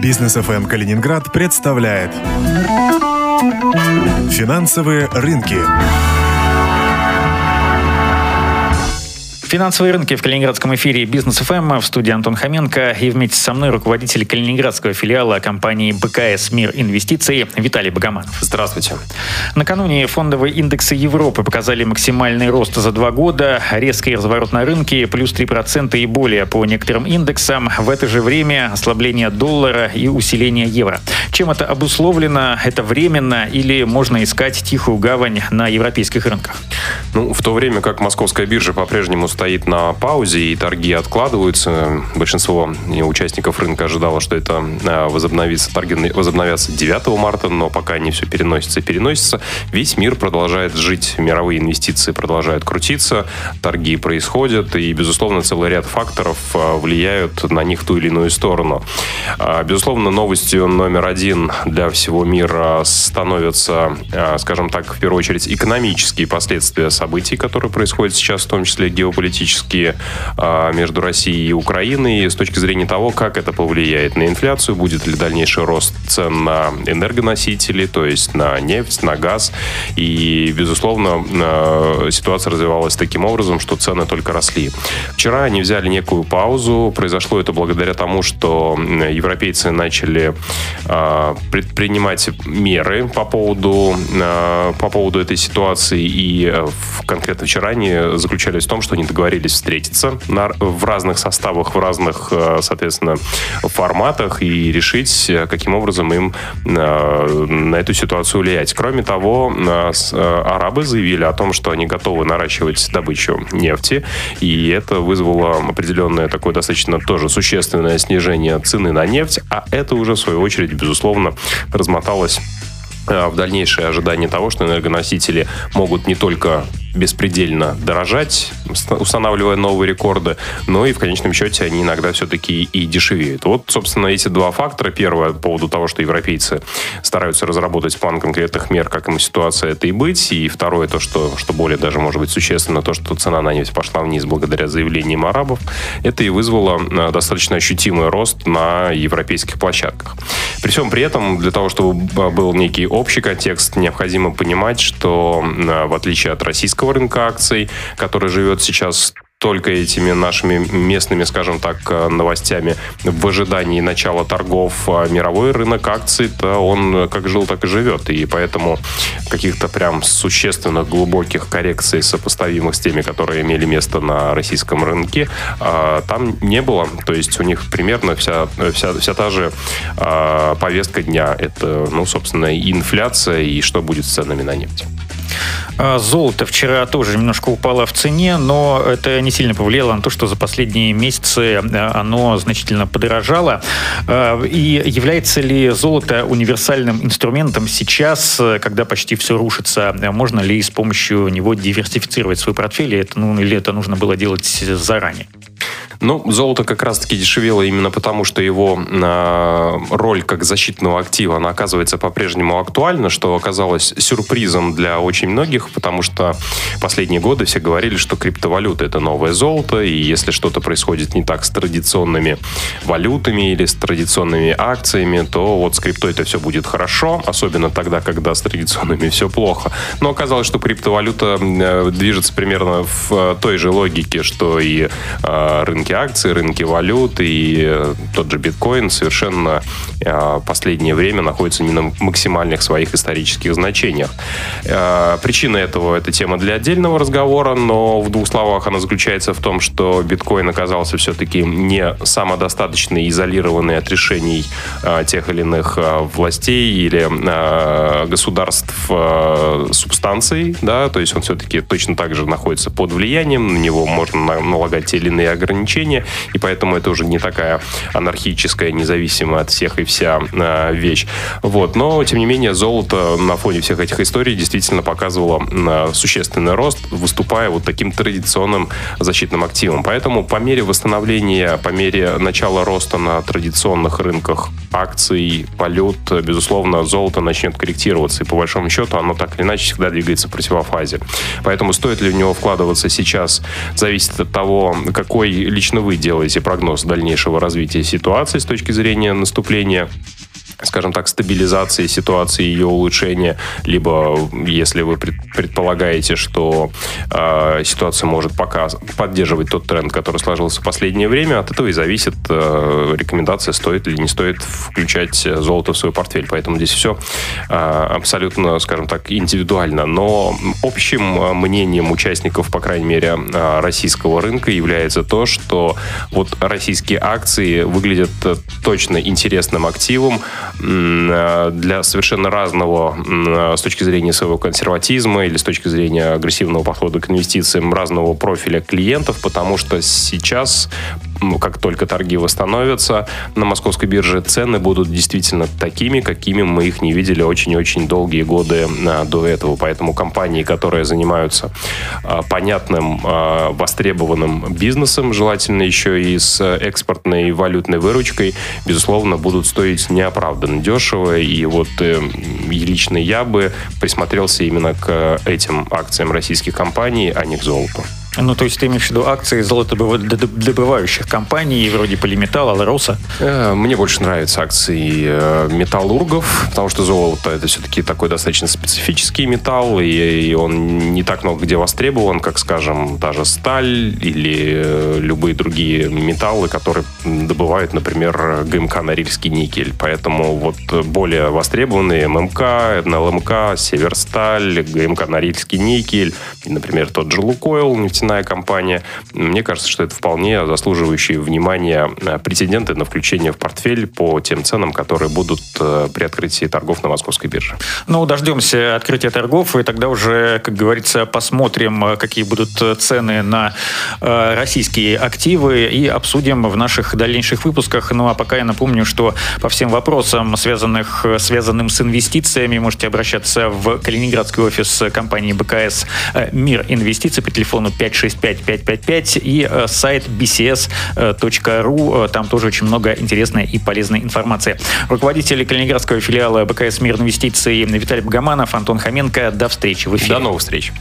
Бизнес ФМ Калининград представляет Финансовые рынки. Финансовые рынки в Калининградском эфире Бизнес ФМ в студии Антон Хоменко и вместе со мной руководитель Калининградского филиала компании БКС Мир Инвестиций Виталий Богоманов. Здравствуйте. Накануне фондовые индексы Европы показали максимальный рост за два года, резкий разворот на рынке, плюс 3% и более по некоторым индексам. В это же время ослабление доллара и усиление евро. Чем это обусловлено? Это временно или можно искать тихую гавань на европейских рынках? Ну, в то время как московская биржа по-прежнему стоит на паузе и торги откладываются. Большинство участников рынка ожидало, что это а, возобновится, торги возобновятся 9 марта, но пока не все переносится и переносится. Весь мир продолжает жить, мировые инвестиции продолжают крутиться, торги происходят, и, безусловно, целый ряд факторов а, влияют на них ту или иную сторону. А, безусловно, новостью номер один для всего мира становятся, скажем так, в первую очередь, экономические последствия событий, которые происходят сейчас, в том числе геополитические политические а, между Россией и Украиной с точки зрения того, как это повлияет на инфляцию, будет ли дальнейший рост цен на энергоносители, то есть на нефть, на газ. И, безусловно, а, ситуация развивалась таким образом, что цены только росли. Вчера они взяли некую паузу. Произошло это благодаря тому, что европейцы начали а, предпринимать меры по поводу, по поводу этой ситуации. И э, конкретно вчера они заключались в том, что они договорились встретиться на, в разных составах, в разных, э, соответственно, форматах и решить, э, каким образом им э, на эту ситуацию влиять. Кроме того, арабы заявили о том, что они готовы наращивать добычу нефти, и это вызвало определенное такое достаточно тоже существенное снижение цены на нефть, а это уже, в свою очередь, безусловно, размоталось в дальнейшее ожидание того, что энергоносители могут не только беспредельно дорожать, устанавливая новые рекорды, но и в конечном счете они иногда все-таки и дешевеют. Вот, собственно, эти два фактора. Первое, по поводу того, что европейцы стараются разработать план конкретных мер, как им ситуация это и быть. И второе, то, что, что более даже может быть существенно, то, что цена на нефть пошла вниз благодаря заявлениям арабов, это и вызвало э, достаточно ощутимый рост на европейских площадках. При всем при этом, для того, чтобы был некий общий контекст, необходимо понимать, что в отличие от российского рынка акций, который живет сейчас только этими нашими местными, скажем так, э, новостями в ожидании начала торгов. А мировой рынок акций-то он как жил, так и живет. И поэтому каких-то прям существенных глубоких коррекций, сопоставимых с теми, которые имели место на российском рынке, а, там не было. То есть у них примерно вся, вся, вся та же а, повестка дня. Это, ну, собственно, инфляция и что будет с ценами на нефть. А, золото вчера тоже немножко упало в цене, но это не сильно повлияло на то, что за последние месяцы э, оно значительно подорожало. А, и является ли золото универсальным инструментом сейчас, когда почти все рушится? Можно ли с помощью него диверсифицировать свой портфель, это, ну, или это нужно было делать заранее? Ну, золото как раз-таки дешевело именно потому, что его э, роль как защитного актива, она оказывается по-прежнему актуальна, что оказалось сюрпризом для очень многих, потому что последние годы все говорили, что криптовалюта это новое золото, и если что-то происходит не так с традиционными валютами или с традиционными акциями, то вот с криптой это все будет хорошо, особенно тогда, когда с традиционными все плохо. Но оказалось, что криптовалюта э, движется примерно в э, той же логике, что и э, рынке акций, рынке валют и э, тот же биткоин совершенно э, последнее время находится не на максимальных своих исторических значениях. Э, причина этого – это тема для отдельного разговора, но в двух словах она заключается в том, что биткоин оказался все-таки не самодостаточно изолированный от решений тех или иных властей или государств субстанций, да, то есть он все-таки точно так же находится под влиянием, на него можно налагать те или иные ограничения, ограничения, и поэтому это уже не такая анархическая, независимая от всех и вся э, вещь. Вот. Но, тем не менее, золото на фоне всех этих историй действительно показывало э, существенный рост, выступая вот таким традиционным защитным активом. Поэтому по мере восстановления, по мере начала роста на традиционных рынках акций, валют, безусловно, золото начнет корректироваться. И по большому счету оно так или иначе всегда двигается в противофазе. Поэтому стоит ли в него вкладываться сейчас, зависит от того, какой личный лично вы делаете прогноз дальнейшего развития ситуации с точки зрения наступления скажем так, стабилизации ситуации, ее улучшения, либо если вы предполагаете, что э, ситуация может пока поддерживать тот тренд, который сложился в последнее время, от этого и зависит э, рекомендация, стоит или не стоит включать золото в свой портфель. Поэтому здесь все э, абсолютно, скажем так, индивидуально. Но общим мнением участников, по крайней мере, российского рынка является то, что вот российские акции выглядят точно интересным активом, Э, для совершенно разного с точки зрения своего консерватизма или с точки зрения агрессивного подхода к инвестициям разного профиля клиентов, потому что сейчас как только торги восстановятся на московской бирже, цены будут действительно такими, какими мы их не видели очень-очень долгие годы а, до этого. Поэтому компании, которые занимаются а, понятным, а, востребованным бизнесом, желательно еще и с экспортной валютной выручкой, безусловно, будут стоить неоправданно дешево. И вот э, лично я бы присмотрелся именно к этим акциям российских компаний, а не к золоту. Ну, то есть ты имеешь в виду акции золотодобывающих компаний, вроде Полиметалл, Алроса? Э, мне больше нравятся акции э, металлургов, потому что золото это все-таки такой достаточно специфический металл, и он не так много где востребован, как, скажем, та же сталь или э, любые другие металлы, которые добывают, например, ГМК Норильский никель. Поэтому вот более востребованные ММК, НЛМК, Северсталь, ГМК Норильский никель, например, тот же Лукойл, нефтяной нефтяная компания. Мне кажется, что это вполне заслуживающие внимания э, претенденты на включение в портфель по тем ценам, которые будут э, при открытии торгов на московской бирже. Ну, дождемся открытия торгов, и тогда уже, как говорится, посмотрим, э, какие будут цены на российские активы и обсудим в наших дальнейших выпусках. Ну, а пока я напомню, что по всем вопросам, связанных, связанным с инвестициями, можете обращаться в Калининградский офис компании БКС «Мир инвестиций» по телефону 5 565-555 и э, сайт bcs.ru. Э, там тоже очень много интересной и полезной информации. Руководители Калининградского филиала БКС «Мир инвестиций» Виталий Богоманов, Антон Хоменко. До встречи в эфире. До новых встреч.